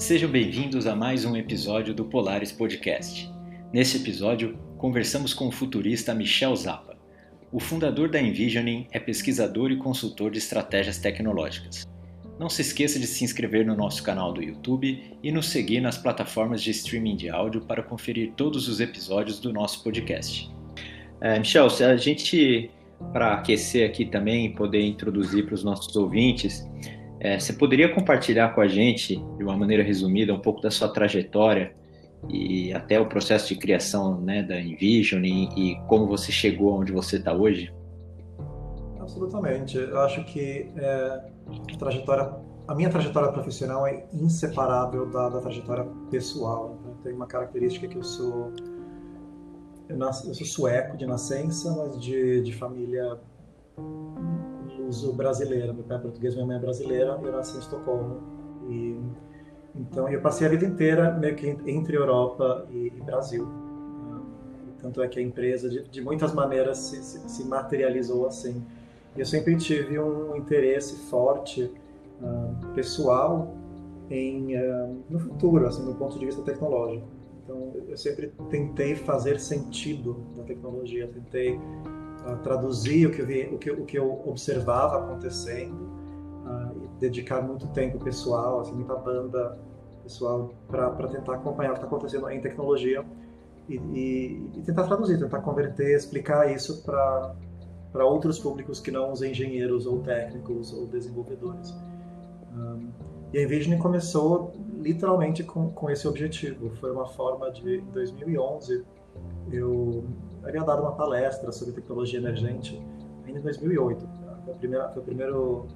Sejam bem-vindos a mais um episódio do Polaris Podcast. Nesse episódio, conversamos com o futurista Michel Zappa. O fundador da Envisioning é pesquisador e consultor de estratégias tecnológicas. Não se esqueça de se inscrever no nosso canal do YouTube e nos seguir nas plataformas de streaming de áudio para conferir todos os episódios do nosso podcast. É, Michel, se a gente, para aquecer aqui também, poder introduzir para os nossos ouvintes, é, você poderia compartilhar com a gente, de uma maneira resumida, um pouco da sua trajetória e até o processo de criação né, da Envision e, e como você chegou onde você está hoje? Absolutamente. Eu acho que é, a trajetória, a minha trajetória profissional é inseparável da, da trajetória pessoal. Então, tem uma característica que eu sou eu, nasci, eu sou sueco de nascença, mas de, de família luso brasileira. Meu pai é português, minha mãe é brasileira. Eu nasci em Estocolmo. E, então, eu passei a vida inteira meio que entre Europa e, e Brasil. Ah, tanto é que a empresa, de, de muitas maneiras, se, se, se, materializou assim. Eu sempre tive um interesse forte, uh, pessoal, em, uh, no futuro, assim, do ponto de vista tecnológico. Então, eu sempre tentei fazer sentido da tecnologia, tentei uh, traduzir o que, eu vi, o, que, o que eu observava acontecendo uh, e dedicar muito tempo pessoal, assim, muita banda pessoal para tentar acompanhar o que está acontecendo em tecnologia e, e, e, tentar traduzir, tentar converter, explicar isso para para outros públicos que não os engenheiros ou técnicos ou desenvolvedores. Um, e a Envision começou literalmente com, com esse objetivo. Foi uma forma de, em 2011, eu havia dado uma palestra sobre tecnologia emergente ainda em 2008. Foi, foi o primeiro,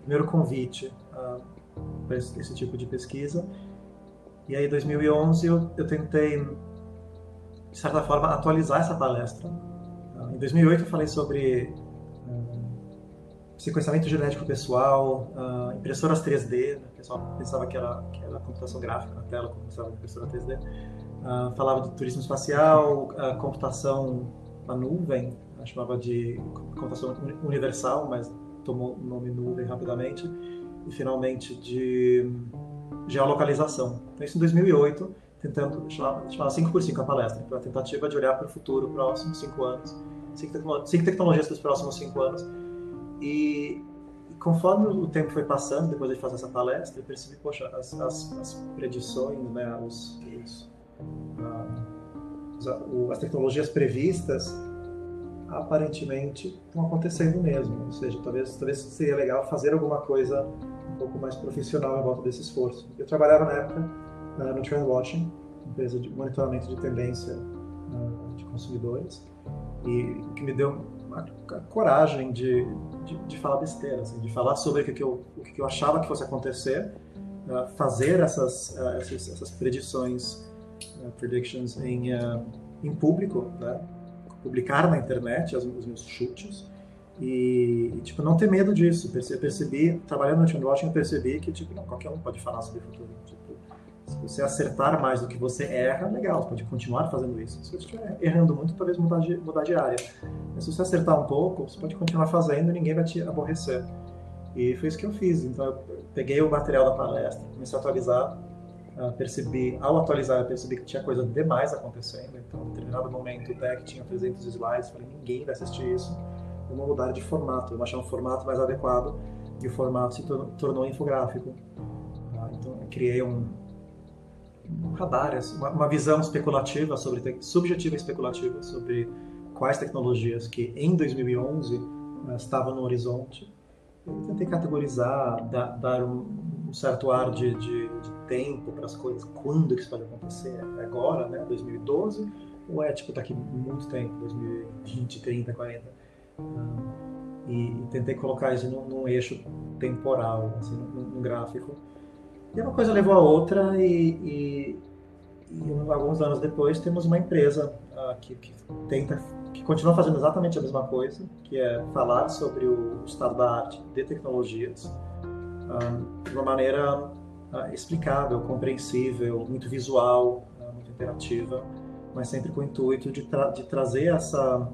primeiro convite uh, para esse, esse, tipo de pesquisa. E aí, em 2011, eu, eu tentei, de certa forma, atualizar essa palestra. Uh, em 2008, eu falei sobre sequenciamento genético pessoal, uh, impressoras 3D, né? o pessoal pensava que era, que era computação gráfica na tela, como pensava impressora 3D. Uh, ah, falava de turismo espacial, uh, computação na nuvem, chamava de computação universal, mas tomou o nome nuvem rapidamente, e finalmente de geolocalização. Então, isso em 2008, tentando, chamava, chamava 5 por 5 a palestra, para a tentativa de olhar para o futuro, próximos 5 anos, 5 tecnologias para os próximos 5 anos, e, conforme o tempo foi passando, depois de fazer essa palestra, eu percebi, poxa, as, as, as predições, né, os, os, as tecnologias previstas aparentemente estão acontecendo mesmo. Ou seja, talvez, talvez seria legal fazer alguma coisa um pouco mais profissional em volta desse esforço. Eu trabalhava na época uh, no Trendwatching, empresa de monitoramento de tendência uh, de consumidores, e o que me deu a, coragem de, de, de, falar besteira, assim, de falar sobre o que, eu, o que eu achava que fosse acontecer, uh, fazer essas, essas, essas, predições, predictions em, em público, né? publicar na internet os, os meus chutes e, e, tipo, não ter medo disso. Eu percebi, trabalhando no Team Watching, eu percebi que tipo, não, qualquer um pode falar sobre o futuro. Tipo, se você acertar mais do que você erra, legal, você pode continuar fazendo isso. Se você estiver errando muito, talvez mudar de, mudar de área. Mas se você acertar um pouco, você pode continuar fazendo e ninguém vai te aborrecer. E foi isso que eu fiz. Então, eu peguei o material da palestra, comecei a atualizar, percebi, ao atualizar, eu percebi que tinha coisa demais acontecendo. Então, em determinado momento, o deck tinha 300 slides, falei, ninguém vai assistir isso. Vamos mudar de formato, vamos achar um formato mais adequado. E o formato se tornou infográfico. Uh, então, eu criei um, um radar, assim, uma, visão especulativa sobre subjetiva e especulativa sobre quais tecnologias que em 2011 uh, eh, estavam no horizonte. Eu tentei categorizar, dar um, um, certo ar de, de, de tempo para as coisas, quando que isso pode acontecer? É agora, né? 2012? Ou é tipo daqui muito tempo, 2020, 30, 40? Uh, e, e, tentei colocar isso num, num eixo temporal, assim, num, num gráfico e uma coisa levou a outra e, e, e alguns anos depois temos uma empresa uh, que, que, tenta, que continua fazendo exatamente a mesma coisa, que é falar sobre o estado da arte de tecnologias de uma maneira uh, explicável, compreensível, muito visual, muito interativa, mas sempre com o intuito de, tra de trazer essa,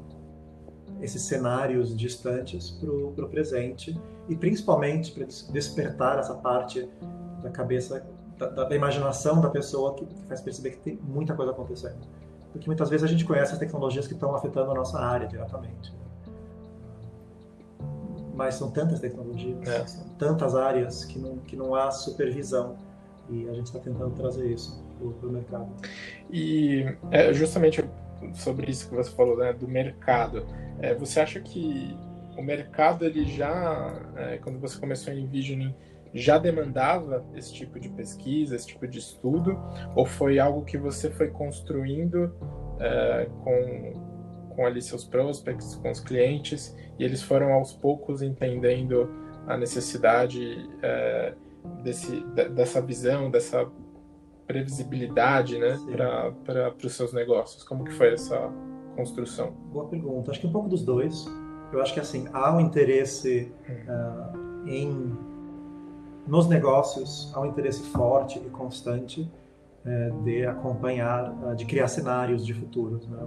esses cenários distantes para o presente e principalmente para despertar essa parte da cabeça da, da, imaginação da pessoa que faz perceber que tem muita coisa acontecendo. Porque muitas vezes a gente conhece as tecnologias que estão afetando a nossa área diretamente. Mas são tantas tecnologias, é. são tantas áreas que não, que não há supervisão. E a gente está tentando trazer isso para o mercado. E é justamente sobre isso que você falou, né, do mercado. É, você acha que o mercado ele já, é, quando você começou em Envisioning, já demandava esse tipo de pesquisa, esse tipo de estudo, ou foi algo que você foi construindo é, com, com ali seus prospects, com os clientes, e eles foram aos poucos entendendo a necessidade é, desse, dessa visão, dessa previsibilidade né, para os seus negócios? Como que foi essa construção? Boa pergunta. Acho que um pouco dos dois. Eu acho que assim há um interesse uh, em nos negócios há um interesse forte e constante uh, de acompanhar, uh, de criar cenários de futuros, né?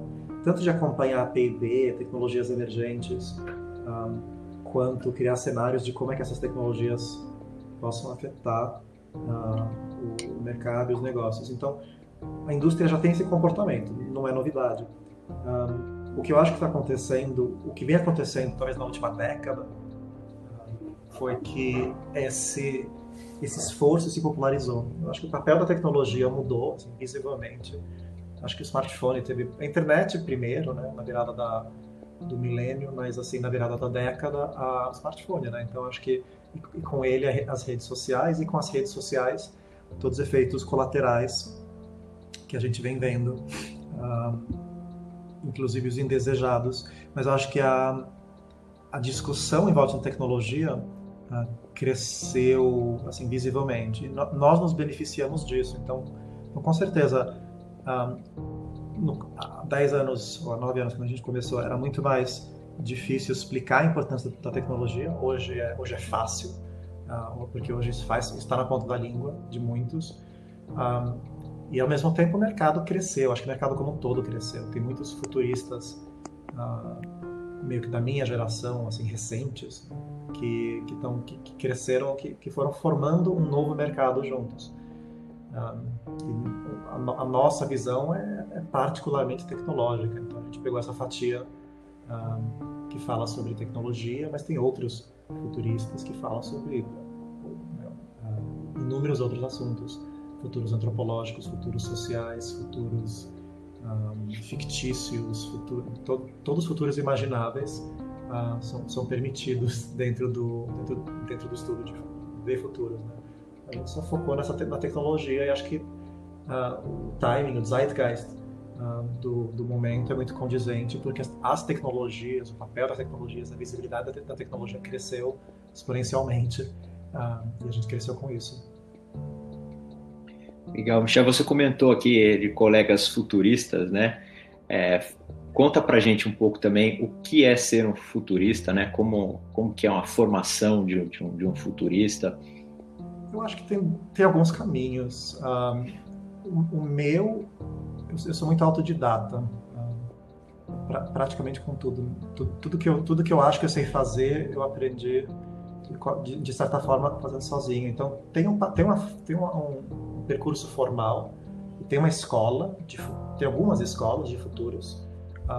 tanto de acompanhar P&D, tecnologias emergentes, quanto criar cenários de como é que essas tecnologias possam afetar o mercado e os negócios. Então, a indústria já tem esse comportamento, não é novidade. Um, o que eu acho que está acontecendo, o que vem acontecendo, talvez na última década, foi que esse, esse esforço se popularizou. Eu acho que o papel da tecnologia mudou assim, visivelmente. Acho que o smartphone teve a internet primeiro, né, na virada da, do milênio, mas assim na virada da década a smartphone, né? Então acho que e com ele as redes sociais e com as redes sociais todos os efeitos colaterais que a gente vem vendo, uh, inclusive os indesejados. Mas eu acho que a, a discussão em volta da tecnologia uh, cresceu assim visivelmente. No, nós nos beneficiamos disso. Então, então com certeza, uh, no, há 10 anos ou há 9 anos quando a gente começou, era muito mais difícil explicar a importância da tecnologia. Hoje é, hoje é fácil, uh, porque hoje isso faz, está na ponta da língua de muitos. Um, e ao mesmo tempo o mercado cresceu, acho que o mercado como um todo cresceu. Tem muitos futuristas, uh, meio que da minha geração, assim, recentes, que, que, tão, que, que cresceram, que, que foram formando um novo mercado juntos. a, a, nossa visão é, é, particularmente tecnológica, então a gente pegou essa fatia um, que fala sobre tecnologia, mas tem outros futuristas que falam sobre uh, inúmeros outros assuntos, futuros antropológicos, futuros sociais, futuros um, fictícios, futuro, to, todos os futuros imagináveis uh, são, são, permitidos dentro do, dentro, dentro do estudo de ver futuros. Né? A gente só focou nessa na tecnologia e acho que uh, o timing, o zeitgeist uh, do, do, momento é muito condizente, porque as, as, tecnologias, o papel das tecnologias, a visibilidade da, da tecnologia cresceu exponencialmente e a gente cresceu com isso. Legal, Michel, você comentou aqui de colegas futuristas, né? É, conta pra gente um pouco também o que é ser um futurista, né? Como, como que é uma formação de, de, um, de um futurista? Eu acho que tem, tem alguns caminhos. Um, o meu eu, sou muito autodidata, pra, praticamente com tudo. tudo. Tudo que, eu, tudo que eu acho que eu sei fazer, eu aprendi, de, de certa forma, fazendo sozinho. Então, tem um, tem uma, tem uma, um, percurso formal, tem uma escola, de, tem algumas escolas de futuros,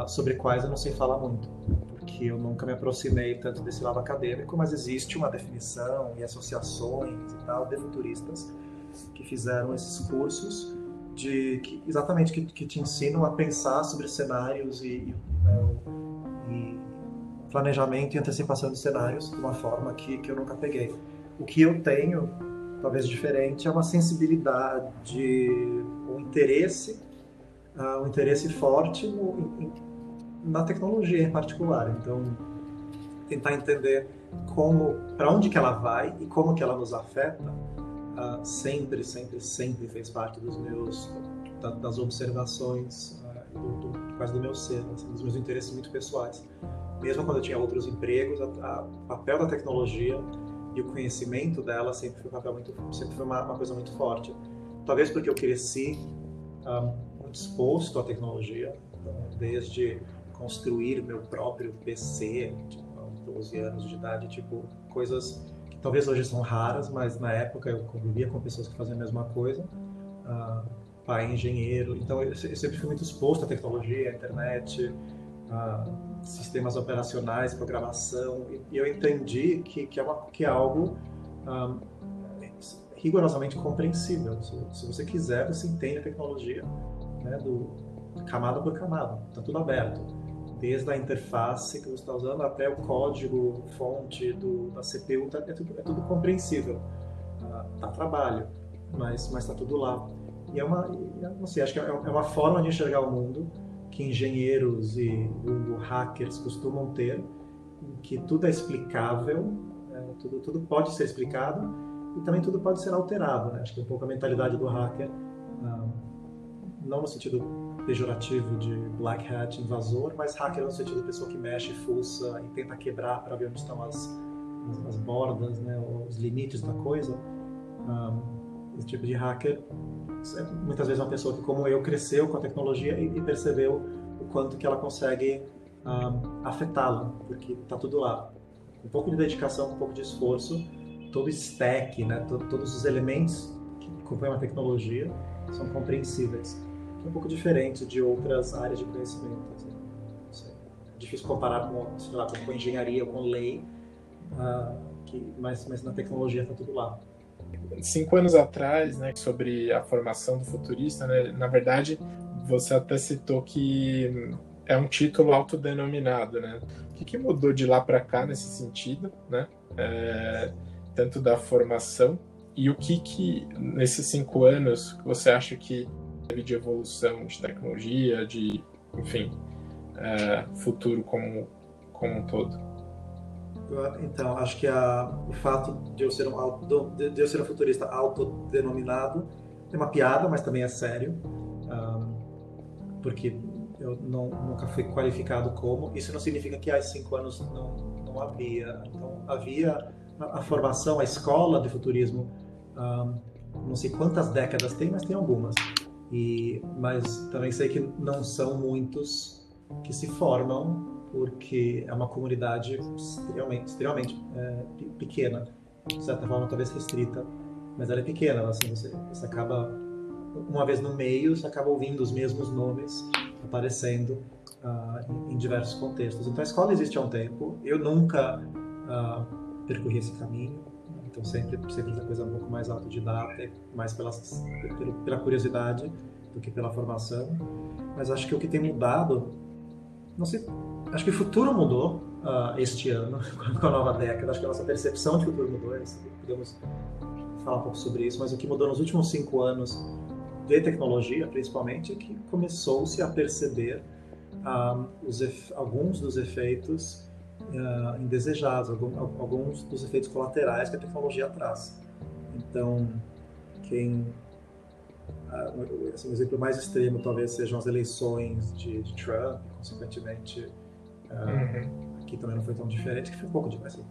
sobre quais eu não sei falar muito, porque eu nunca me aproximei tanto desse lado acadêmico, mas existe uma definição e associações e tal de futuristas que fizeram esses cursos de que, exatamente que, que, te ensinam a pensar sobre cenários e, e, né, e, planejamento e antecipação de cenários de uma forma que, que eu nunca peguei. O que eu tenho, talvez diferente, é uma sensibilidade, um interesse, uh, um interesse forte no, na tecnologia em particular. Então, tentar entender como, para onde que ela vai e como que ela nos afeta uh, sempre, sempre, sempre fez parte dos meus, da, das observações, uh, do, do, quase do meu ser, assim, dos meus interesses muito pessoais. Mesmo quando eu tinha outros empregos, o papel da tecnologia e o conhecimento dela sempre foi, um papel muito, sempre foi uma, uma coisa muito forte. Talvez porque eu cresci um, exposto à tecnologia, desde construir meu próprio PC, tipo, aos 12 anos de idade, tipo, coisas talvez hoje são raras, mas na época eu convivia com pessoas que faziam a mesma coisa. Uh, pai engenheiro, então eu, sempre fui muito exposto à tecnologia, à internet, a sistemas operacionais, programação, e, eu entendi que, que, é, uma, que é algo um, rigorosamente compreensível. Se, se, você quiser, você entende a tecnologia né, do, camada por camada, está tudo aberto. Desde a interface que você está usando até o código fonte do, da CPU, tá, é, tudo, é tudo compreensível. Uh, dá trabalho, mas está tudo lá. E é uma, não sei, acho que é, é uma forma de enxergar o mundo que engenheiros e hackers costumam ter, em que tudo é explicável, né? tudo, tudo pode ser explicado e também tudo pode ser alterado. Né? Acho que é um pouco a mentalidade do hacker, não no sentido pejorativo de black hat, invasor, mas hacker no sentido de pessoa que mexe, fuça e tenta quebrar para ver onde estão as, as, as bordas, né? os limites da coisa. Um, esse tipo de hacker é muitas vezes uma pessoa que, como eu, cresceu com a tecnologia e, e percebeu o quanto que ela consegue um, afetá-la, porque está tudo lá. Um pouco de dedicação, um pouco de esforço, todo stack, né, todo, todos os elementos que compõem uma tecnologia são compreensíveis. É um pouco diferente de outras áreas de conhecimento. Assim. É difícil comparar com, sei lá, com engenharia ou com lei, uh, que, mas, mas na tecnologia está tudo lá cinco anos atrás, né, sobre a formação do futurista, né, na verdade, você até citou que é um título autodenominado, né? O que, que mudou de lá para cá nesse sentido, né? É, tanto da formação e o que que nesses cinco anos você acha que de evolução de tecnologia, de, enfim, é, futuro como como um todo? Então, acho que a, o fato de eu ser um auto, de eu ser um futurista autodenominado é uma piada, mas também é sério, um, porque eu não, nunca fui qualificado como. Isso não significa que há cinco anos não, não havia. Então, havia a, a formação, a escola de futurismo, um, não sei quantas décadas tem, mas tem algumas. E, mas também sei que não são muitos que se formam porque é uma comunidade extremamente, extremamente é, pequena, de certa forma talvez restrita, mas ela é pequena, assim, você, você acaba, uma vez no meio, você acaba ouvindo os mesmos nomes aparecendo uh, em, em, diversos contextos. Então a escola existe há um tempo, eu nunca uh, percorri esse caminho, então sempre, essa coisa um pouco mais autodidata, mais pela, pela curiosidade do que pela formação, mas acho que o que tem mudado, não sei acho que o futuro mudou uh, este ano, com a nova década. Acho que a nossa percepção de futuro mudou. Podemos falar um pouco sobre isso, mas o que mudou nos últimos cinco anos de tecnologia, principalmente, é que começou-se a perceber uh, alguns dos efeitos uh, indesejados, alguns dos efeitos colaterais que a tecnologia traz. Então, quem assim, o exemplo mais extremo talvez sejam as eleições de, de Trump, consequentemente Uhum. Aqui também não foi tão diferente, que foi um pouco de assim,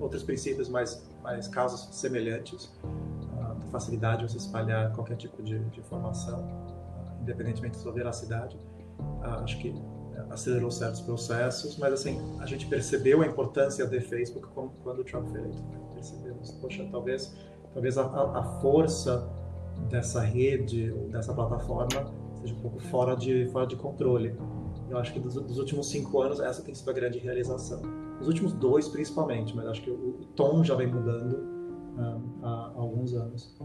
outros princípios, mais, mais casos semelhantes, uh, da facilidade de você espalhar qualquer tipo de, de informação, uh, independentemente da sua veracidade. Uh, acho que acelerou certos processos, mas assim, a gente percebeu a importância de Facebook quando o Trump foi eleito. Né? Percebemos, poxa, talvez, talvez a, a força dessa rede, dessa plataforma, seja um pouco fora de, fora de controle. Eu acho que dos, dos, últimos cinco anos essa tem sido a grande realização. Os últimos dois, principalmente, mas acho que o, o tom já vem mudando há, há, alguns anos.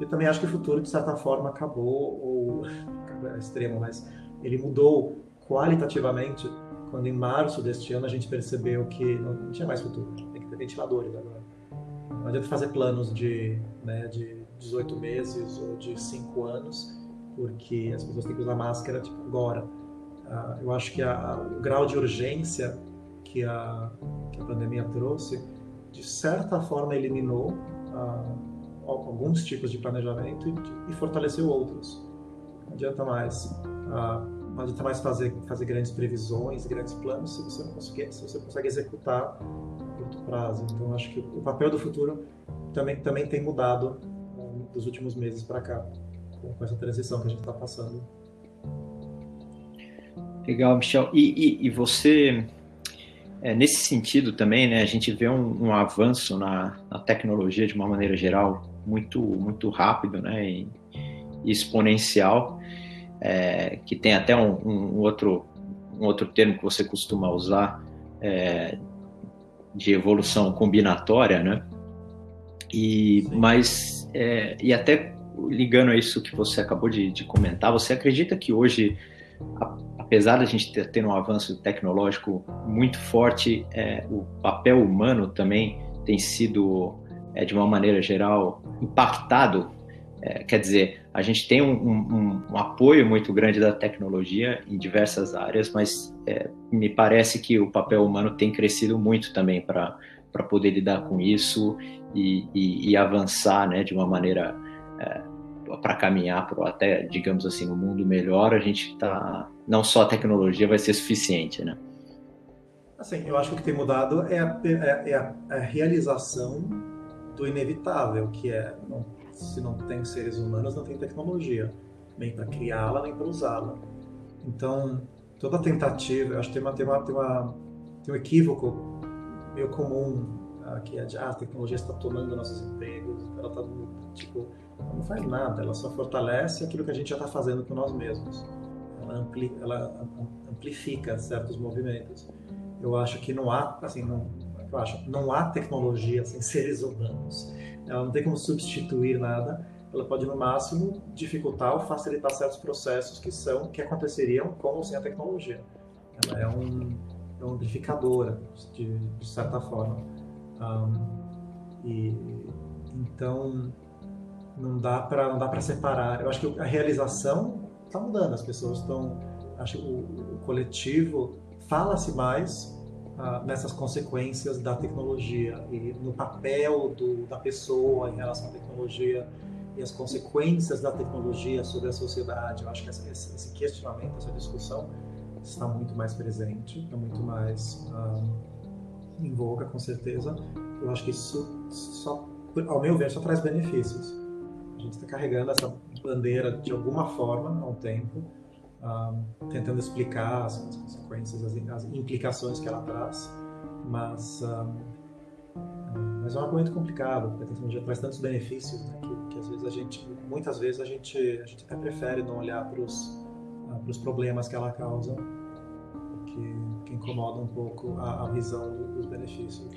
Eu também acho que o futuro, de certa forma, acabou, ou é extremo, mas ele mudou qualitativamente quando em março deste ano a gente percebeu que não, tinha mais futuro, tem que ter ventiladores agora. Não adianta fazer planos de, né, de 18 meses ou de 5 anos, porque as pessoas têm que usar máscara tipo, agora ah, eu acho que a, o grau de urgência que a, que a pandemia trouxe, de certa forma, eliminou uh, alguns tipos de planejamento e, e, fortaleceu outros. Não adianta mais, uh, não adianta mais fazer, fazer grandes previsões, grandes planos, se você não conseguir, se você consegue executar a curto prazo. Então, acho que o papel do futuro também, também tem mudado dos últimos meses para cá, com, com essa transição que a gente está passando. Legal, Michel. E, e, e, você, É, nesse sentido também, né, a gente vê um, um avanço na, na, tecnologia de uma maneira geral muito, muito rápido né, e, e exponencial, é, que tem até um, um, outro, um outro termo que você costuma usar é, de evolução combinatória, né? E, mas, é, e até ligando a isso que você acabou de, de comentar, você acredita que hoje apesar da gente ter, ter um avanço tecnológico muito forte, é, o papel humano também tem sido, é, de uma maneira geral, impactado. É, quer dizer, a gente tem um, um, um, apoio muito grande da tecnologia em diversas áreas, mas é, me parece que o papel humano tem crescido muito também para poder lidar com isso e, e, e avançar né, de uma maneira é, para caminhar para até, digamos assim, um mundo melhor, a gente está não só a tecnologia vai ser suficiente, né? Assim, eu acho que o que tem mudado é a, é, é a, a realização do inevitável, que é não, se não tem seres humanos, não tem tecnologia, nem para criá-la, nem para usá-la. Então, toda tentativa, acho que tem, uma, tem, uma, tem, uma, tem um equívoco meio comum, uh, que é de, ah, a tecnologia está tomando nossos empregos, ela está, tipo, não faz nada, ela só fortalece aquilo que a gente já está fazendo com nós mesmos. Ela, ampli, ela amplifica certos movimentos. Eu acho que não há, assim, não, eu acho, não há tecnologia sem seres humanos. Ela não tem como substituir nada. Ela pode no máximo dificultar ou facilitar certos processos que são que aconteceriam com ou sem a tecnologia. Ela é um, é um amplificadora de, de certa forma. Um, e então não dá para não dá para separar. Eu acho que a realização está mudando. As pessoas estão, acho que o, o coletivo fala-se mais ah, nessas consequências da tecnologia e no papel do, da pessoa em relação à tecnologia e as consequências da tecnologia sobre a sociedade. Eu acho que essa, esse questionamento, essa discussão está muito mais presente, está muito mais ah, em voga, com certeza. Eu acho que isso só, ao meu ver, só traz benefícios a gente está carregando essa bandeira de alguma forma há um tempo, um, tentando explicar as, as consequências, as, as, implicações que ela traz, mas, um, mas é um argumento complicado, porque a tecnologia traz tantos benefícios né, que, que, às vezes a gente, muitas vezes a gente, a gente até prefere não olhar para os uh, problemas que ela causa, que, que incomoda um pouco a, a visão do, dos benefícios.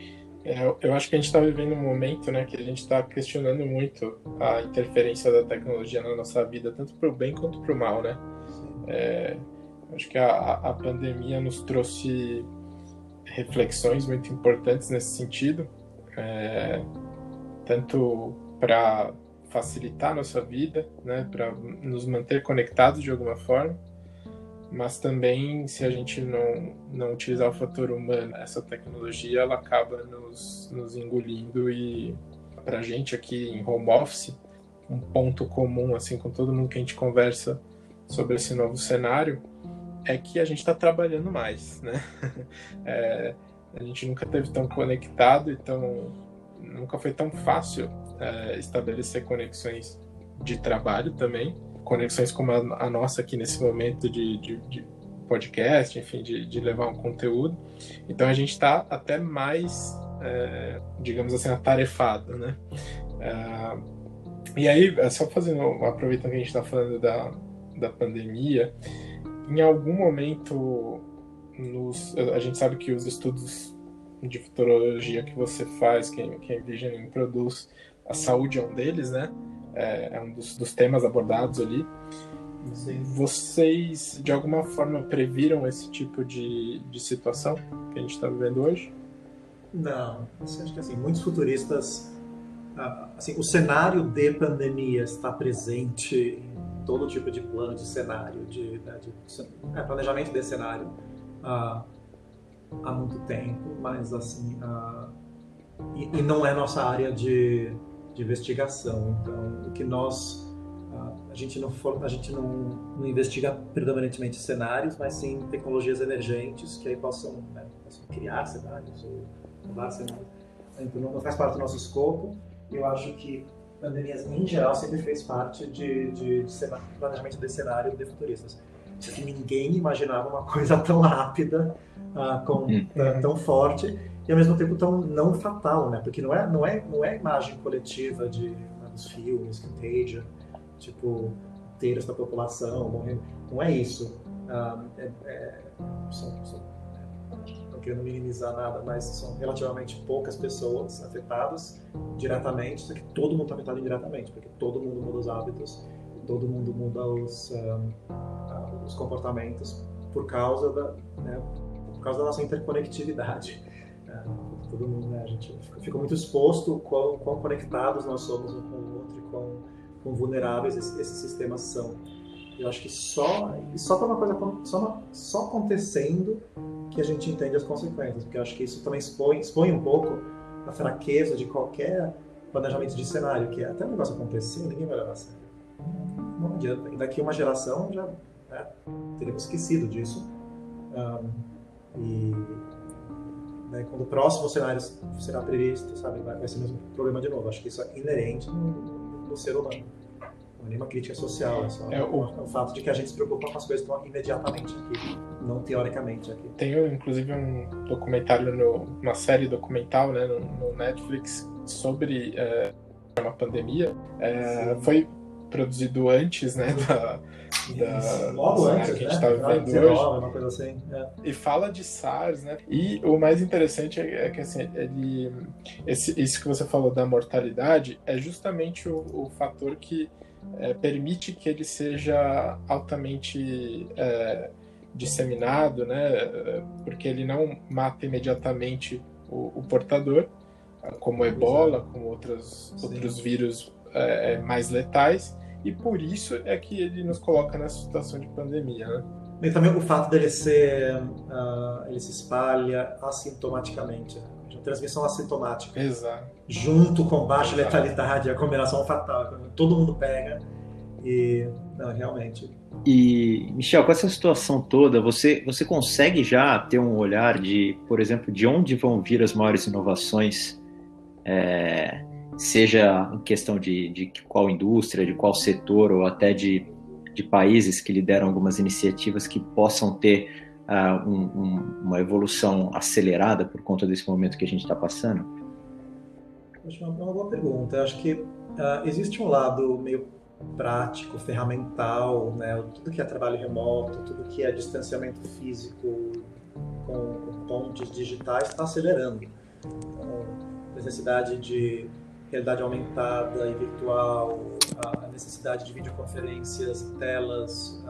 É, eu acho que a gente está vivendo um momento né, que a gente está questionando muito a interferência da tecnologia na nossa vida, tanto para o bem quanto para o mal. Né? É, acho que a, a pandemia nos trouxe reflexões muito importantes nesse sentido, é, tanto para facilitar a nossa vida, né, para nos manter conectados de alguma forma, mas também se a gente não, não utilizar o fator humano, essa tecnologia ela acaba nos, nos engolindo e para a gente aqui em home office, um ponto comum assim com todo mundo que a gente conversa sobre esse novo cenário é que a gente está trabalhando mais, né? É, a gente nunca teve tão conectado e tão, nunca foi tão fácil é, estabelecer conexões de trabalho também conexões como a, a nossa aqui nesse momento de, de, de podcast, enfim, de, de, levar um conteúdo. Então a gente está até mais, é, digamos assim, atarefado, né? É, e aí, é só fazendo, aproveitando que a gente está falando da, da pandemia, em algum momento, nos, a gente sabe que os estudos de futurologia que você faz, que, que a Envisioning produz, a saúde é um deles, né? é, é um dos, dos, temas abordados ali. Sim. Vocês, de alguma forma, previram esse tipo de, de situação que a gente está vivendo hoje? Não, acho que assim, muitos futuristas, ah, assim, o cenário de pandemia está presente todo tipo de plano de cenário, de, né, de é, planejamento de cenário uh, há muito tempo, mas assim, uh, e, e, não é nossa área de de investigação. Então, o que nós a gente não for, a gente não, não, investiga predominantemente cenários, mas sim tecnologias emergentes que aí possam, né, possam criar cenários ou mudar cenários. Então não faz parte do nosso escopo. Eu acho que pandemias em geral sempre fez parte de, de, de planejamento de cenário de futuristas. ninguém imaginava uma coisa tão rápida, uh, com, uhum. tão forte e ao mesmo tempo tão não fatal, né? Porque não é não é não é imagem coletiva de né, dos filmes, Contagion, tipo terço da população morrendo, não é isso. Uh, é, é, são, são, querendo minimizar nada, mas são relativamente poucas pessoas afetadas diretamente, só que todo mundo está afetado indiretamente, porque todo mundo muda os hábitos, todo mundo muda os, um, uh, os comportamentos por causa da, né, por causa da nossa interconectividade todo mundo, né? A gente fica muito exposto quão, quão conectados nós somos um com o outro e quão, quão vulneráveis esses, esses, sistemas são. Eu acho que só só uma coisa só, só acontecendo que a gente entende as consequências, porque eu acho que isso também expõe, expõe um pouco a fraqueza de qualquer planejamento de cenário, que é até o negócio acontecer, ninguém vai levar a sério. Não adianta. E daqui uma geração já né, teremos esquecido disso. Um, e né? Quando o próximo cenário será previsto, sabe, vai, vai ser o mesmo problema de novo. Acho que isso é inerente no, no ser humano. Não é nenhuma crítica social, é só é o... É o fato de que a gente se preocupa com as coisas que estão imediatamente aqui, não teoricamente aqui. Tem inclusive um documentário, no, uma série documental né, no, no Netflix sobre é, uma pandemia. É, foi produzido antes né, da, da, Logo antes, que a gente né? vendo 19, hoje. Uma coisa assim. É. E fala de SARS, né? E o mais interessante é, é que assim, ele, esse, isso que você falou da mortalidade é justamente o, o fator que é, permite que ele seja altamente é, disseminado, né? Porque ele não mata imediatamente o, o portador, como o ebola, como outros, outros vírus é, é, mais letais e por isso é que ele nos coloca nessa situação de pandemia, né? E também o fato dele ser, uh, ele se espalha assintomaticamente, né? Transmissão assintomática. Exato. Junto com baixa Exato. letalidade, a combinação fatal, todo mundo pega e, não, realmente. E, Michel, com essa situação toda, você, você consegue já ter um olhar de, por exemplo, de onde vão vir as maiores inovações é, seja em questão de, de qual indústria, de qual setor, ou até de, de países que lideram algumas iniciativas que possam ter uh, um, um, uma evolução acelerada por conta desse momento que a gente está passando? Acho uma, uma boa pergunta. Eu acho que uh, existe um lado meio prático, ferramental, né? tudo que é trabalho remoto, tudo que é distanciamento físico com, com pontes digitais está acelerando. Então, necessidade de realidade aumentada e virtual, a necessidade de videoconferências, telas,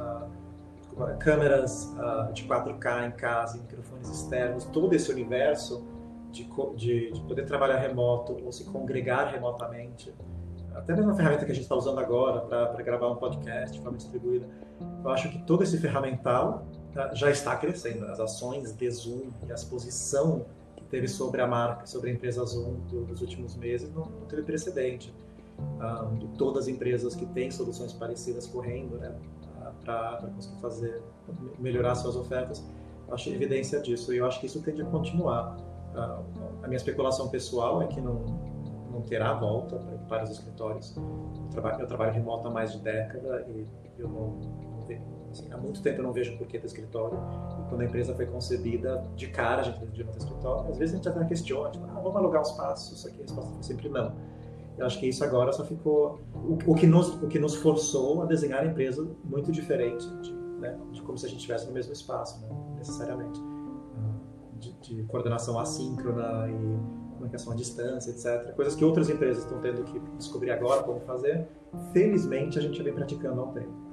câmeras de 4K em casa, microfones externos, todo esse universo de, de, de poder trabalhar remoto ou se congregar remotamente, até mesmo a ferramenta que a gente está usando agora para gravar um podcast de forma distribuída, eu acho que todo esse ferramental tá, já está crescendo. As ações de Zoom e a exposição teve sobre a marca, sobre a empresa Zoom dos últimos meses, não, não teve precedente. Um, de todas as empresas que têm soluções parecidas correndo, né, para conseguir fazer, melhorar suas ofertas, acho evidência disso e eu acho que isso tende a continuar. Uh, a minha especulação pessoal é que não, não terá volta para os escritórios. Eu trabalho, eu trabalho remoto há mais de década e eu não, Assim, há muito tempo eu não vejo porquê do escritório. E quando a empresa foi concebida, de cara a gente não ter escritório. Às vezes a gente até questiona, tipo, ah, vamos alugar um espaço, isso aqui. Foi sempre não. Eu acho que isso agora só ficou... O, o, que, nos, o que nos forçou a desenhar a empresa muito diferente de, né, de como se a gente estivesse no mesmo espaço, né, necessariamente. Ah, de, de coordenação assíncrona e comunicação à distância, etc. Coisas que outras empresas estão tendo que descobrir agora como fazer. Felizmente, a gente vem praticando há um tempo.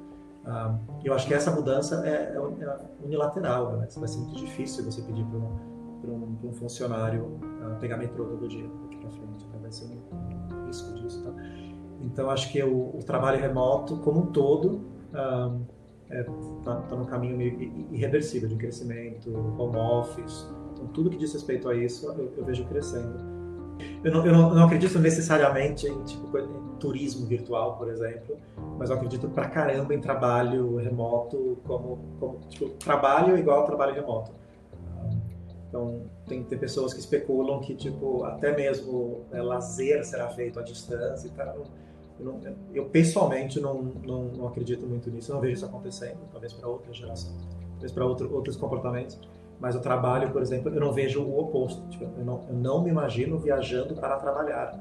Ah, eu acho que essa mudança é, é, unilateral, né? vai ser muito difícil você pedir para um, um, um, funcionário uh, pegar metrô todo dia daqui para frente, né? vai ser um risco disso. Tá? Então acho que o, o, trabalho remoto como um todo está é, tá, tá caminho irreversível de crescimento, home office, então tudo que diz respeito a isso eu, eu vejo crescendo. Eu não, eu não acredito necessariamente em, tipo, em turismo virtual, por exemplo, mas eu acredito pra caramba em trabalho remoto como, como tipo, trabalho igual trabalho remoto. Então, tem, tem pessoas que especulam que, tipo, até mesmo é, lazer será feito à distância e tal. Eu, não, eu pessoalmente não, não, não, acredito muito nisso, eu não vejo isso acontecendo, talvez para outra geração, talvez para outro, outros comportamentos. Mas o trabalho, por exemplo, eu não vejo o oposto. Tipo, eu, não, eu não me imagino viajando para trabalhar.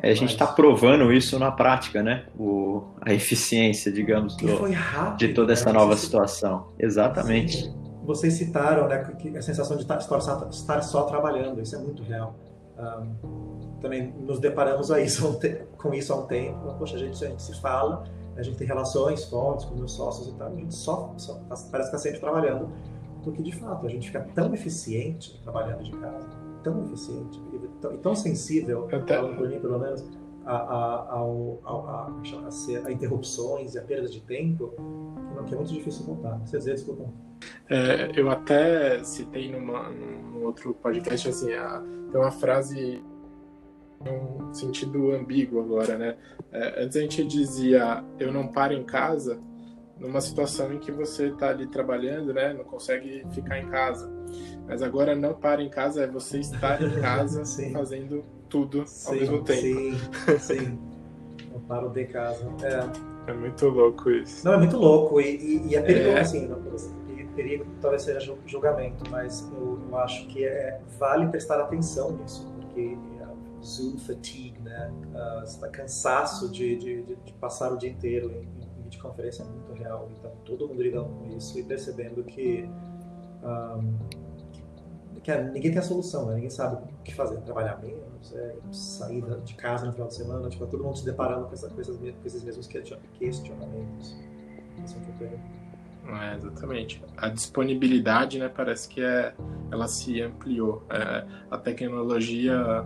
É, a gente está provando isso na prática, né? O, a eficiência, digamos, do, rápido, de toda essa nova situação. Exatamente. Sim. Vocês citaram né, a sensação de estar, estar só trabalhando, isso é muito real. Um, também nos deparamos a isso, com isso há um tempo. Poxa, a gente, a gente se fala, a gente tem relações fortes com meus sócios e tal, a gente só, só tá, parece que está sempre trabalhando, porque de fato a gente fica tão eficiente trabalhando de casa, tão eficiente e tão, e tão sensível, Até... por mim pelo menos, a, a, a, a, a, interrupções e a perda de tempo, que é muito difícil contar. Vocês desculpam. É, eu até citei numa, num outro podcast assim, a, tem uma frase um sentido ambíguo agora, né? É, antes a gente dizia eu não paro em casa numa situação em que você está ali trabalhando, né? Não consegue ficar em casa. Mas agora não para em casa é você estar em casa fazendo tudo sim, ao mesmo tempo. Sim, sim. Não paro de casa. É. é muito louco isso. Não, é muito louco e, e, e é perigoso, é. assim, não, perigo talvez seja julgamento, mas eu, eu acho que é, vale prestar atenção nisso, porque uh, Zoom fatigue, né? Uh, cansaço de, de, de, passar o dia inteiro em, em videoconferência é muito real, então todo mundo lidando com isso e percebendo que, um, é, ninguém tem a solução, né? ninguém sabe o que fazer, trabalhar menos, é, sair de casa no final de semana, tipo, todo mundo se deparando com, com, essas, com esses mesmos questionamentos. É o que eu tenho. É, exatamente. A disponibilidade, né, parece que é, ela se ampliou. É, a tecnologia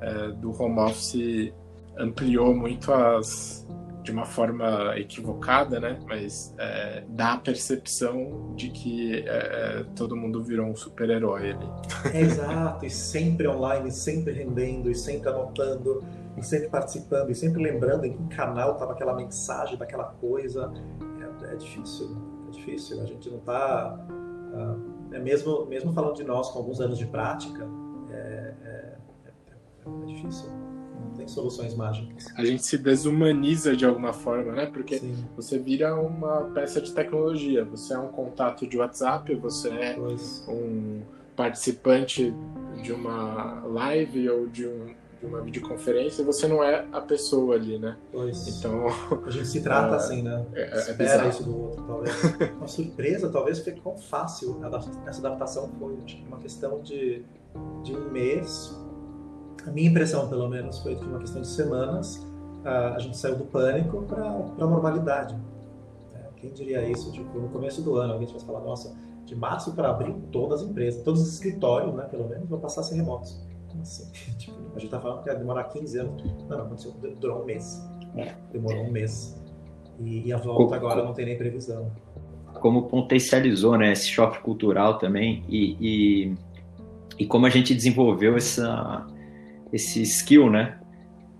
é, do home office ampliou muito as de uma forma equivocada, né? Mas é, dá a percepção de que é, é todo mundo virou um super-herói ali. exato, e sempre online, sempre rendendo, e sempre anotando, e sempre participando, e sempre lembrando em que canal estava aquela mensagem daquela coisa. É, é difícil difícil. A gente não está. Ah, é mesmo, mesmo falando de nós com alguns anos de prática, é, é, é, difícil. Soluções mágicas. A gente se desumaniza de alguma forma, né? Porque Sim. você vira uma peça de tecnologia. Você é um contato de WhatsApp, você é pois. um participante de uma live ou de um de uma videoconferência, você não é a pessoa ali, né? Pois. Então. A gente se trata é, assim, né? É, é Espera isso do outro, talvez. uma surpresa, talvez foi quão fácil essa adaptação foi. Acho que uma questão de, de um mês. A minha impressão, pelo menos, foi que uma questão de semanas a gente saiu do pânico para a normalidade. É, quem diria isso? Tipo, no começo do ano, alguém tivesse falar, nossa, de março para abril, todas as empresas, todos os escritórios, né, pelo menos, vão passar a ser remotos. Como assim? Tipo, a gente tá falando que ia demorar 15 anos. Não, não, aconteceu, durou um mês. É. Demorou um mês. E, e a volta como, agora não tem nem previsão. Como potencializou né, esse choque cultural também e, e, e como a gente desenvolveu essa, esse skill, né?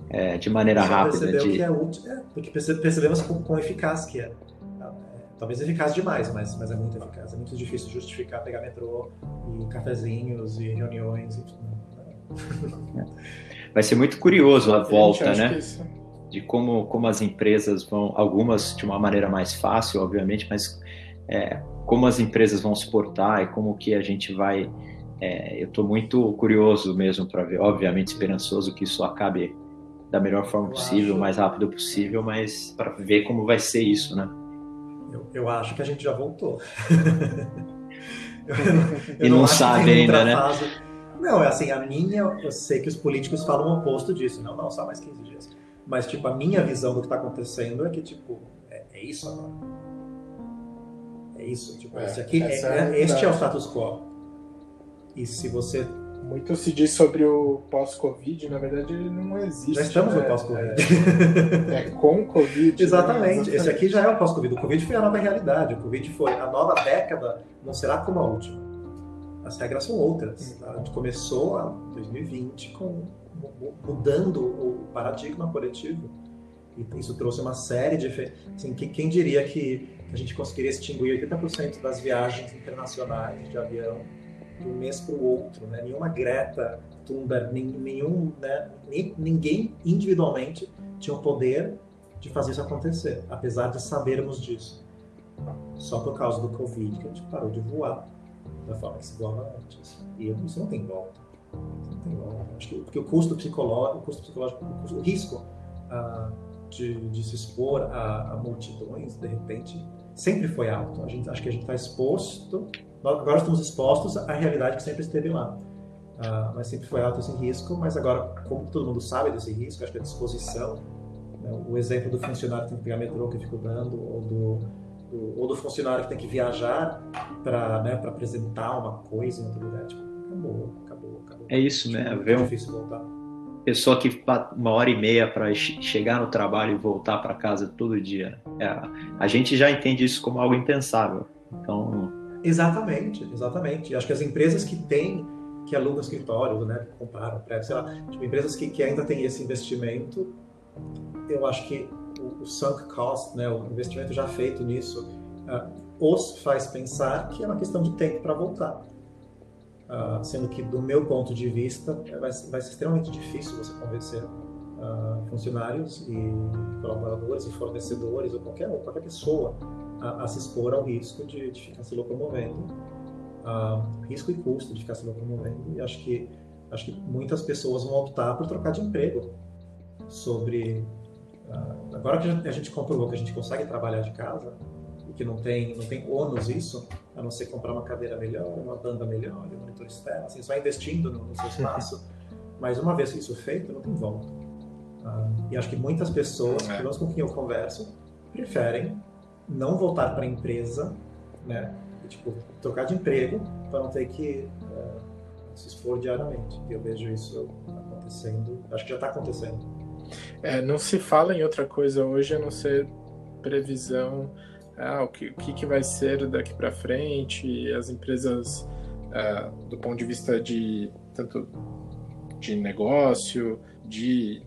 É, de maneira rápida. Percebeu de... que é útil, é, porque percebemos quão, eficaz que é. é. Talvez eficaz demais, mas, mas é muito eficaz. É muito difícil justificar pegar metrô e cafezinhos e reuniões e tudo. Vai ser muito curioso a volta, né? De como, como as empresas vão, algumas de uma maneira mais fácil, obviamente, mas é, como as empresas vão se portar e como que a gente vai. É, eu estou muito curioso mesmo para ver, obviamente esperançoso que isso acabe da melhor forma possível, o mais rápido possível, mas para ver como vai ser isso, né? Eu, eu acho que a gente já voltou. eu, eu e não, não sabe ainda, né? Fase não, é assim, a minha, eu sei que os políticos falam o oposto disso. Não, não, só mais 15 dias. Mas, tipo, a minha visão do que está acontecendo é que, tipo, é, é, isso agora. É isso. Tipo, é, esse aqui, é, é, este é o status quo. E se você muito se diz sobre o pós-Covid, na verdade ele não existe. Já estamos né? no pós-Covid. É, é, com Covid. Né? Exatamente. Né? Esse aqui já é o pós-Covid. O Covid foi a nova realidade. O Covid foi a nova década, não será como a última as regras são outras. Tá? A gente começou em 2020 com, mudando o paradigma coletivo. E isso trouxe uma série de assim, que, quem diria que a gente conseguiria extinguir 80% das viagens internacionais de avião de um mês para o outro, né? Nenhuma Greta Thunberg, nenhum, né? ninguém individualmente tinha o poder de fazer isso acontecer, apesar de sabermos disso. Só por causa do Covid que a gente parou de voar da forma que se voava antes. E isso não tem volta. Não tem volta. Acho que, porque o custo psicológico, o custo psicológico, o, custo, o risco uh, de, de, se expor a, a, multidões, de repente, sempre foi alto. A gente, acho que a gente está exposto, agora estamos expostos à realidade que sempre esteve lá. Uh, mas sempre foi alto esse risco, mas agora, como todo mundo sabe desse risco, acho que a disposição, né, o exemplo do funcionário que tem que pegar metrô que eu fico dando, ou do, do, ou do funcionário que tem que viajar para né, apresentar uma coisa em outro lugar, tipo, acabou, acabou, acabou. É isso, né? Ver um... difícil voltar. Pessoa que uma hora e meia para chegar no trabalho e voltar para casa todo dia. É, a gente já entende isso como algo impensável. Então. Exatamente, exatamente. Acho que as empresas que têm que alugam escritórios, né, prédio, sei lá, tipo, empresas que, que ainda têm esse investimento, eu acho que o, o sunk cost, né, o investimento já feito nisso, uh, os faz pensar que é uma questão de tempo para voltar. Uh, sendo que, do meu ponto de vista, vai, vai ser extremamente difícil você convencer uh, funcionários e colaboradores e fornecedores ou qualquer, qualquer pessoa a, a se expor ao risco de, de ficar se locomovendo risco e custo de ficar se locomovendo. E acho que, acho que muitas pessoas vão optar por trocar de emprego. Sobre. Uh, agora que a gente comprovou que a gente consegue trabalhar de casa, e que não tem, não tem ônus isso, a não ser comprar uma cadeira melhor, uma banda melhor, um monitor externo, assim, só investindo no, no seu espaço. Mas uma vez isso é feito, não tem volta. Uh, e acho que muitas pessoas, é. pelo menos com quem eu converso, preferem não voltar para a empresa, né? tipo, trocar de emprego para não ter que uh, se expor diariamente. Eu vejo isso acontecendo, acho que já está acontecendo. É, não se fala em outra coisa hoje a não ser previsão, ah, o, que, o que, que vai ser daqui para frente, as empresas, uh, do ponto de vista de tanto de negócio, de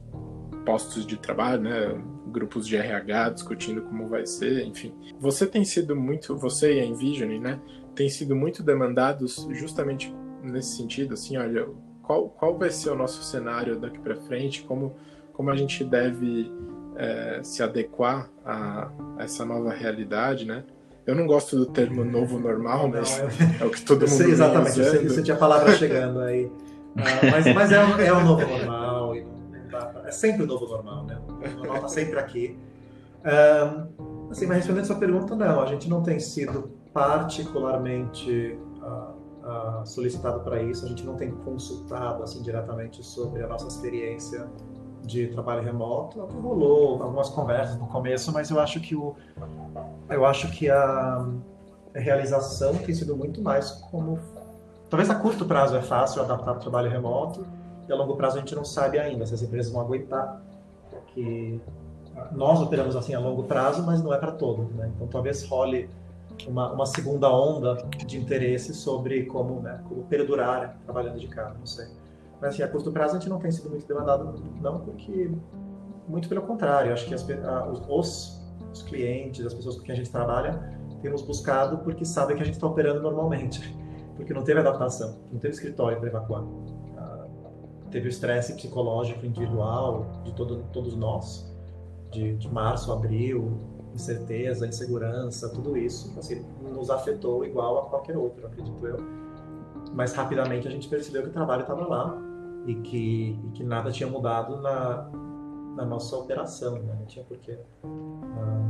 postos de trabalho, né? Grupos de RH discutindo como vai ser, enfim. Você tem sido muito, você e a Envision, né, tem sido muito demandados justamente nesse sentido, assim, olha, qual, qual vai ser o nosso cenário daqui para frente, como, como a gente deve é, se adequar a, a, essa nova realidade, né? Eu não gosto do termo novo normal, mas não, é o que todo mundo sei, Exatamente, eu sei, você tinha a palavra chegando aí. Ah, mas, mas é, é o novo normal, sempre o novo normal, né? O normal está sempre aqui. Um, assim, mas respondendo sua pergunta, não, a gente não tem sido particularmente uh, uh, solicitado para isso, a gente não tem consultado assim diretamente sobre a nossa experiência de trabalho remoto. Rolou algumas conversas no começo, mas eu acho que o, eu acho que a realização tem sido muito mais como talvez a curto prazo é fácil adaptar para o trabalho remoto e a longo prazo a gente não sabe ainda se as empresas vão aguentar, porque nós operamos assim a longo prazo, mas não é para todos, né? Então talvez role uma, uma, segunda onda de interesse sobre como, né, como perdurar trabalhando de casa, não sei. Mas assim, a curto prazo a gente não tem sido muito demandado, não, porque muito pelo contrário, acho que as, a, os, os clientes, as pessoas com quem a gente trabalha, temos buscado porque sabem que a gente está operando normalmente, porque não teve adaptação, não teve escritório para evacuar teve o estresse psicológico individual de todo, todos nós, de, de março, abril, incerteza, insegurança, tudo isso, assim, nos afetou igual a qualquer outro, acredito eu. Mas rapidamente a gente percebeu que o trabalho estava lá e que, e que nada tinha mudado na, na nossa operação, né? não tinha porquê. Ah,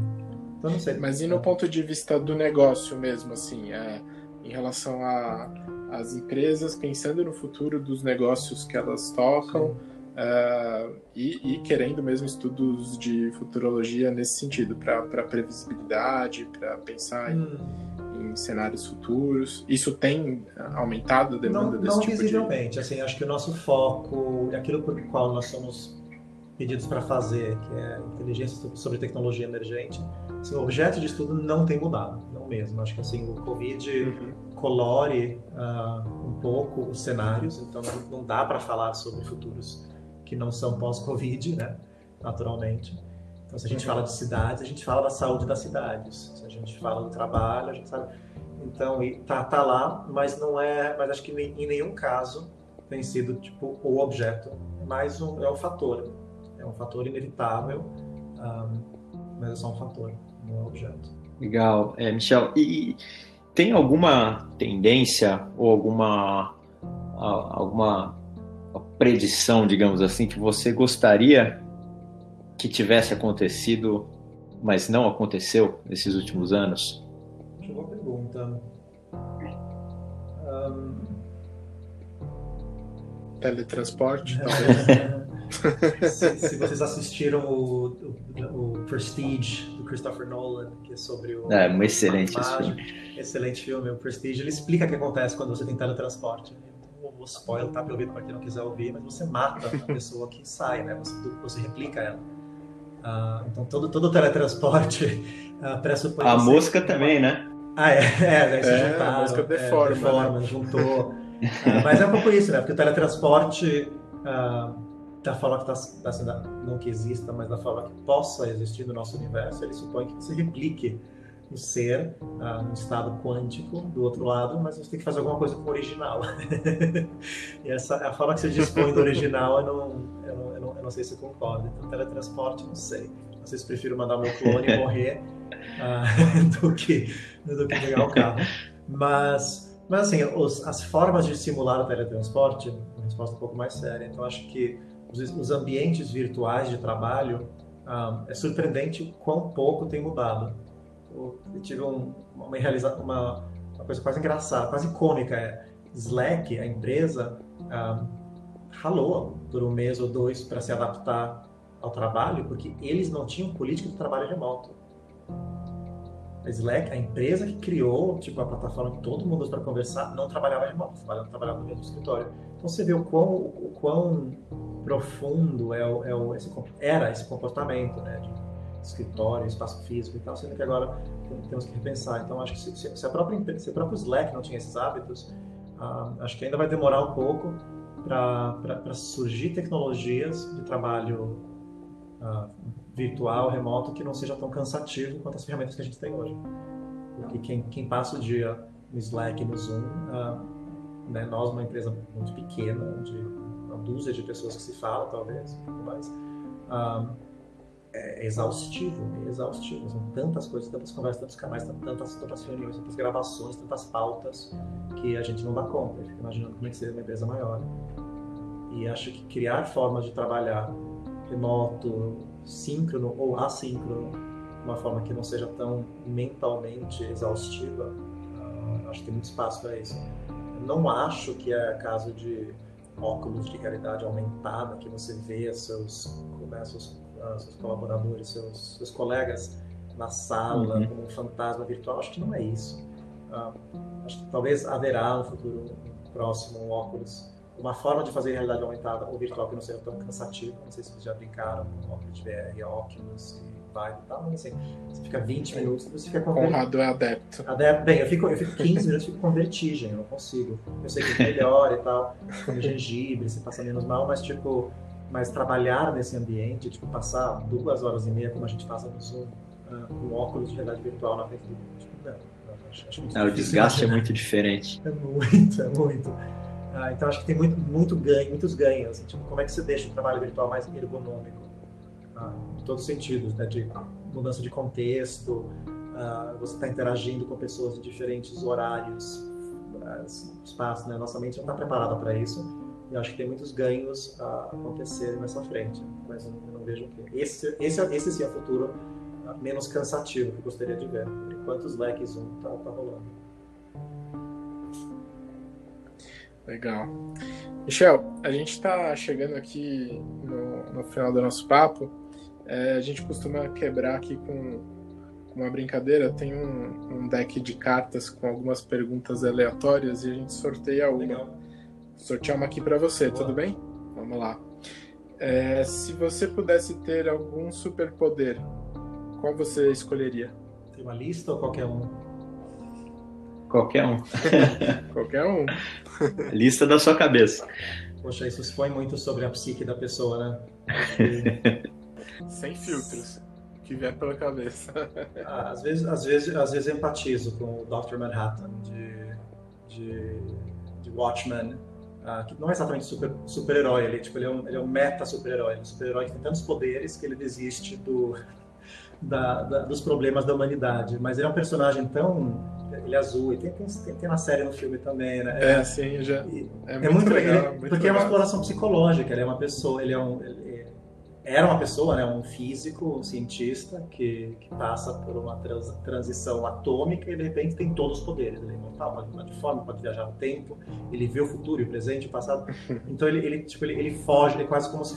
então não sei. Mas e no ponto de vista do negócio mesmo, assim, é, em relação a as empresas pensando no futuro dos negócios que elas tocam uh, e, e, querendo mesmo estudos de futurologia nesse sentido, para previsibilidade, para pensar em, hum. em, cenários futuros. Isso tem aumentado a demanda não, desse não tipo visivelmente. De... Assim, acho que o nosso foco, aquilo por qual nós somos pedidos para fazer, que é inteligência sobre tecnologia emergente, assim, o objeto de estudo não tem mudado, não mesmo. Acho que assim o Covid uhum colore uh, um pouco os cenários, então não dá para falar sobre futuros que não são pós-Covid, né? naturalmente. Então, se a gente fala de cidades, a gente fala da saúde das cidades. Se a gente fala do trabalho, a gente sabe. Então, tá, tá lá, mas não é. Mas acho que em nenhum caso tem sido tipo o objeto, é mais um é um fator. É um fator inevitável um, mas é só um fator, é um objeto. Legal. É, Michel, e tem alguma tendência ou alguma, alguma predição, digamos assim, que você gostaria que tivesse acontecido, mas não aconteceu nesses últimos anos? Boa pergunta. Um... Teletransporte, se, se, vocês assistiram o, o, o, Prestige Christopher Nolan, que é sobre o. É, um excelente filme. Excelente filme. O Prestige ele explica o que acontece quando você tem teletransporte. O spoiler tá pelo ouvido para quem não quiser ouvir, mas você mata a pessoa que sai, né? Você, você replica ela. Uh, então todo, todo teletransporte uh, pressupõe. A mosca também, né? Ah, é, é, daí se é, juntaram, a mosca deforma. É, deforma né? juntou. uh, mas é um pouco isso, né? Porque o teletransporte, da forma que está tá sendo, não que exista, mas da forma que possa existir no nosso universo, ele supõe que você replique o ser uh, no estado quântico do outro lado, mas você tem que fazer alguma coisa com o original. e essa a forma que você dispõe do original, eu não, eu não, eu não, eu não sei se eu concordo. Então, teletransporte, não sei. Não sei se prefiro mandar meu clone morrer uh, do, que, do que pegar o carro. Mas, mas assim, os, as formas de simular o teletransporte, uma resposta um pouco mais séria. Então, acho que os, ambientes virtuais de trabalho, ah, é surpreendente o quão pouco tem mudado eu tive um, uma, uma, uma, coisa quase engraçada, quase cômica. É, Slack, a empresa, um, ralou por um mês ou dois para se adaptar ao trabalho, porque eles não tinham política de trabalho remoto. A Slack, a empresa que criou tipo, a plataforma que todo mundo usa para conversar, não trabalhava remoto, trabalhava, trabalhava no mesmo escritório. Então você vê o quão, o quão profundo é o, é o, esse, era esse comportamento né, de escritório, espaço físico e tal, sendo que agora temos que repensar. Então, acho que se, se, a própria, se o próprio Slack não tinha esses hábitos, uh, acho que ainda vai demorar um pouco para surgir tecnologias de trabalho uh, virtual, remoto, que não seja tão cansativo quanto as ferramentas que a gente tem hoje. Porque quem, quem passa o dia no Slack, no Zoom, uh, né, nós, uma empresa muito pequena, de uma dúzia de pessoas que se falam, talvez, mais, é exaustivo, é exaustivo. São tantas coisas, tantas conversas, tantos canais, tantas, tantas reuniões, tantas gravações, tantas pautas que a gente não dá conta. Imaginando como é que seria uma empresa maior. E acho que criar formas de trabalhar remoto, síncrono ou assíncrono, uma forma que não seja tão mentalmente exaustiva, uh, acho que tem muito espaço para isso. Eu não acho que é caso de óculos de realidade aumentada, que você vê seus, começa os seus colaboradores, seus, seus colegas na sala, uhum. como um fantasma virtual. Acho que não é isso. Uh, acho que talvez haverá no futuro próximo um óculos, uma forma de fazer realidade aumentada ou virtual que não seja tão cansativo. Não sei se vocês já brincaram com óculos de VR, óculos e vai e tal, mas assim, você fica 20 minutos, você fica com Conrado é adepto. Adepto, bem, eu fico, eu fico 15 minutos, fico com vertigem, eu não consigo. Eu sei que é melhor e tal, com gengibre, você passa menos mal, mas tipo, mas trabalhar nesse ambiente, tipo, passar duas horas e meia, como a gente passa no Zoom, uh, com óculos de realidade virtual na frente do tipo, não, não acho, acho muito é, O desgaste é muito diferente. É muito, é muito. Uh, então acho que tem muito, muito ganho, muitos ganhos. Assim, tipo, como é que você deixa o trabalho virtual mais ergonômico? Uh, em todos os sentidos, né? De mudança de contexto, você está interagindo com pessoas de diferentes horários, espaços, né? Nossa mente não está preparada para isso eu acho que tem muitos ganhos a acontecer nessa frente, mas eu não vejo o que. Esse, esse, esse sim é o futuro menos cansativo que eu gostaria de ver. Enquanto os leques 1 tá, tá rolando. Legal. Michel, a gente está chegando aqui no, no, final do nosso papo. É, a gente costuma quebrar aqui com uma brincadeira. Tem um, um, deck de cartas com algumas perguntas aleatórias e a gente sorteia uma. Legal sortear uma aqui para você, Boa. tudo bem? Vamos lá. É, se você pudesse ter algum superpoder, qual você escolheria? Tem uma lista ou qualquer um? Qualquer um. qualquer um. lista da sua cabeça. Poxa, isso expõe muito sobre a psique da pessoa, né? Sem filtros. Que vier pela cabeça. Ah, às, vezes, às, vezes, às vezes empatizo com o Dr. Manhattan de, de, de Watchmen uh, que não é exatamente super super-herói, ele, tipo, ele é um, ele é um meta super-herói, um super-herói que tem tantos poderes que ele desiste do, da, da, dos problemas da humanidade. Mas ele é um personagem tão. Ele é azul, e tem, tem, tem, na série no filme também, né? É, é sim, já. É, é muito, legal. Ele, muito porque legal. é uma exploração psicológica, ele é uma pessoa, ele é um. Ele, era uma pessoa, né, um físico, um cientista que, que passa por uma trans, transição atômica e de repente tem todos os poderes. Ele é imortal, pode mudar de forma, pode viajar no tempo, ele vê o futuro e o presente e o passado. Então ele, ele, tipo, ele, ele foge, ele é quase como se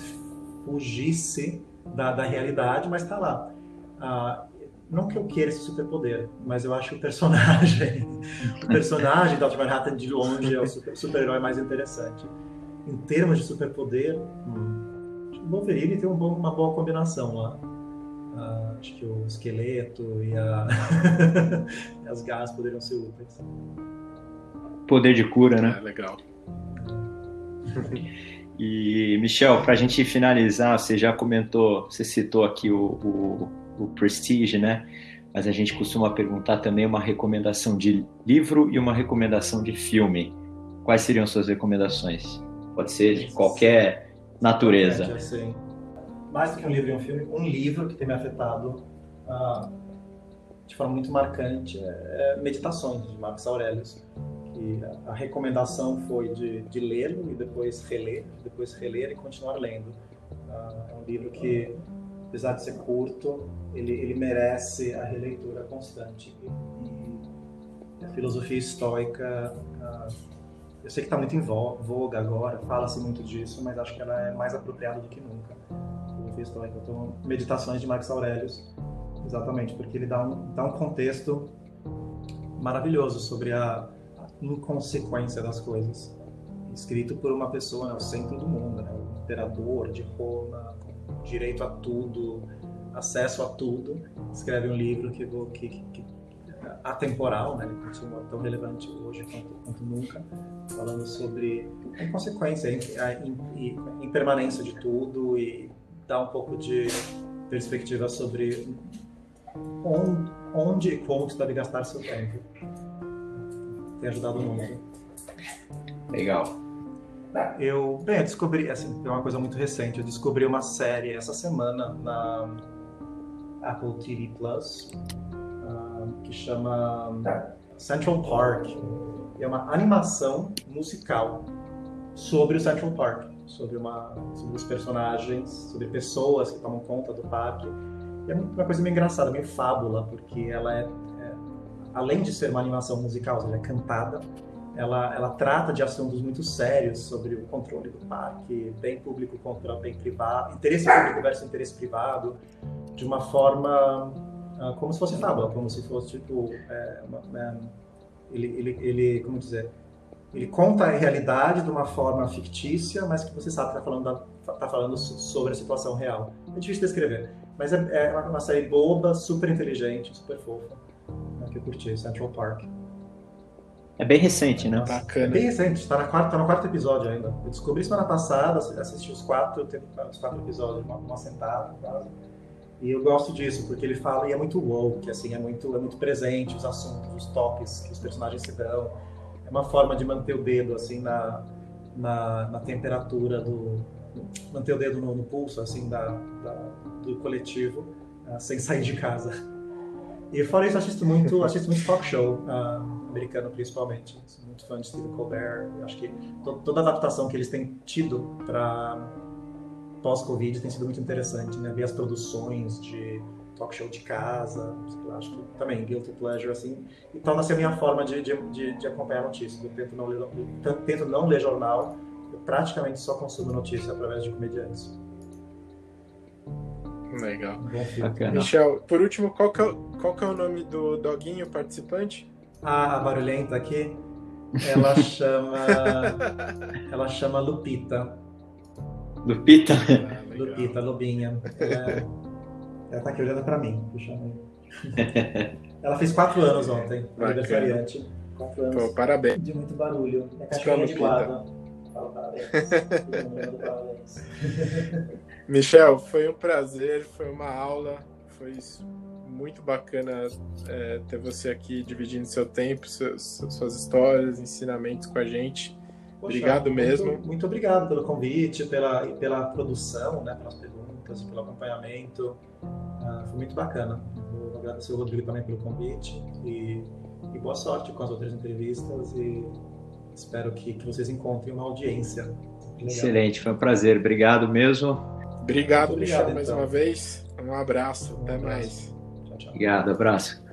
fugisse da, da realidade, mas está lá. Ah, não que eu queira esse superpoder, mas eu acho o personagem, o personagem da Dr. Manhattan de longe é o super-herói mais interessante. Em termos de superpoder, hum, Wolverine tem um bom, uma boa combinação lá. Uh, acho que o esqueleto e, a... as garras poderiam ser úteis. Poder de cura, né? É, legal. E, Michel, para a gente finalizar, você já comentou, você citou aqui o, o, o, Prestige, né? Mas a gente costuma perguntar também uma recomendação de livro e uma recomendação de filme. Quais seriam suas recomendações? Pode ser de qualquer natureza. Mais do que um livro e um filme, um livro que tem me afetado uh, de forma muito marcante é, é Meditações, de Marcos Aurelius. Que a, recomendação foi de, de lê-lo e depois reler, depois reler e continuar lendo. Uh, é um livro que, apesar de ser curto, ele, ele merece a releitura constante. E, e a filosofia estoica uh, eu sei que está muito em voga agora, fala-se muito disso, mas acho que ela é mais apropriada do que nunca. Eu fiz então, meditações de Marcos Aurelius, exatamente, porque ele dá um, dá um contexto maravilhoso sobre a, inconsequência das coisas. Escrito por uma pessoa, né, o centro do mundo, né, o imperador de Roma, direito a tudo, acesso a tudo, escreve um livro que, que, que atemporal, né? ele continua tão relevante hoje quanto, quanto nunca, falando sobre a inconsequência, a impermanência de tudo e dar um pouco de perspectiva sobre onde, onde e como você deve gastar seu tempo. Tem ajudado muito. Legal. Eu, bem, eu descobri, assim, é uma coisa muito recente, eu descobri uma série essa semana na Apple TV Plus, que chama Central Park. É uma animação musical sobre o Central Park, sobre, uma, sobre os personagens, sobre pessoas que tomam conta do parque. E é uma coisa meio engraçada, meio fábula, porque ela é, é além de ser uma animação musical, ou seja, é cantada, ela, ela trata de assuntos muito sérios sobre o controle do parque, bem público contra bem privado, interesse público versus interesse privado, de uma forma ah, como se fosse fábula, como se fosse tipo é, uma, uma, ele, ele, ele, como dizer, ele conta a realidade de uma forma fictícia, mas que você sabe que está falando, tá falando sobre a situação real. É difícil descrever, mas é, é uma série boba, super inteligente, super fofa, né, que eu curti, Central Park. É bem recente, né? Bacana. É bem recente, está na quarta, tá no quarto episódio ainda. Eu descobri semana passada, assisti os quatro, os quatro episódios, uma, uma sentada quase. E eu gosto disso, porque ele fala e é muito woke, assim, é muito, é muito presente os assuntos, os toques que os personagens se dão. É uma forma de manter o dedo, assim, na, na, na temperatura do... manter o dedo no, no pulso, assim, da, da do coletivo, uh, sem sair de casa. E fora isso, assisto muito, assisto muito talk show, uh, americano principalmente. Sou muito fã de Stephen Colbert. Eu acho que to, toda adaptação que eles têm tido para pós-Covid tem sido muito interessante, né? Ver as produções de talk show de casa, acho que também guilty pleasure, assim, e torna-se a minha forma de, de, de, acompanhar notícias. Eu tento não, ler, eu tento não ler jornal, eu praticamente só consumo notícias através de comediantes. Legal. Michel, por último, qual que, é, qual que é o nome do doguinho participante? Ah, a barulhenta aqui, ela chama, ela chama Lupita. Lupita. Ah, Lupita, Lubinha. Ela, ela tá aqui olhando pra mim. ela fez quatro anos ontem, aniversariante. Quatro anos. Pô, parabéns. De muito barulho. Minha cachorrinha de guarda. Fala parabéns. Michel, foi um prazer, foi uma aula, foi muito bacana é, ter você aqui dividindo seu tempo, seus, suas histórias, ensinamentos com a gente. Poxa, obrigado muito, mesmo. Muito obrigado pelo convite, pela, pela produção, né, pelas perguntas, pelo acompanhamento. Ah, foi muito bacana. Vou agradecer o Rodrigo também pelo convite e, e boa sorte com as outras entrevistas e espero que, que vocês encontrem uma audiência. Legal. Excelente, foi um prazer. Obrigado mesmo. Obrigado, obrigado Michel, mais então. uma vez. Um abraço. Um Até abraço. mais. Tchau, tchau. Obrigado, abraço.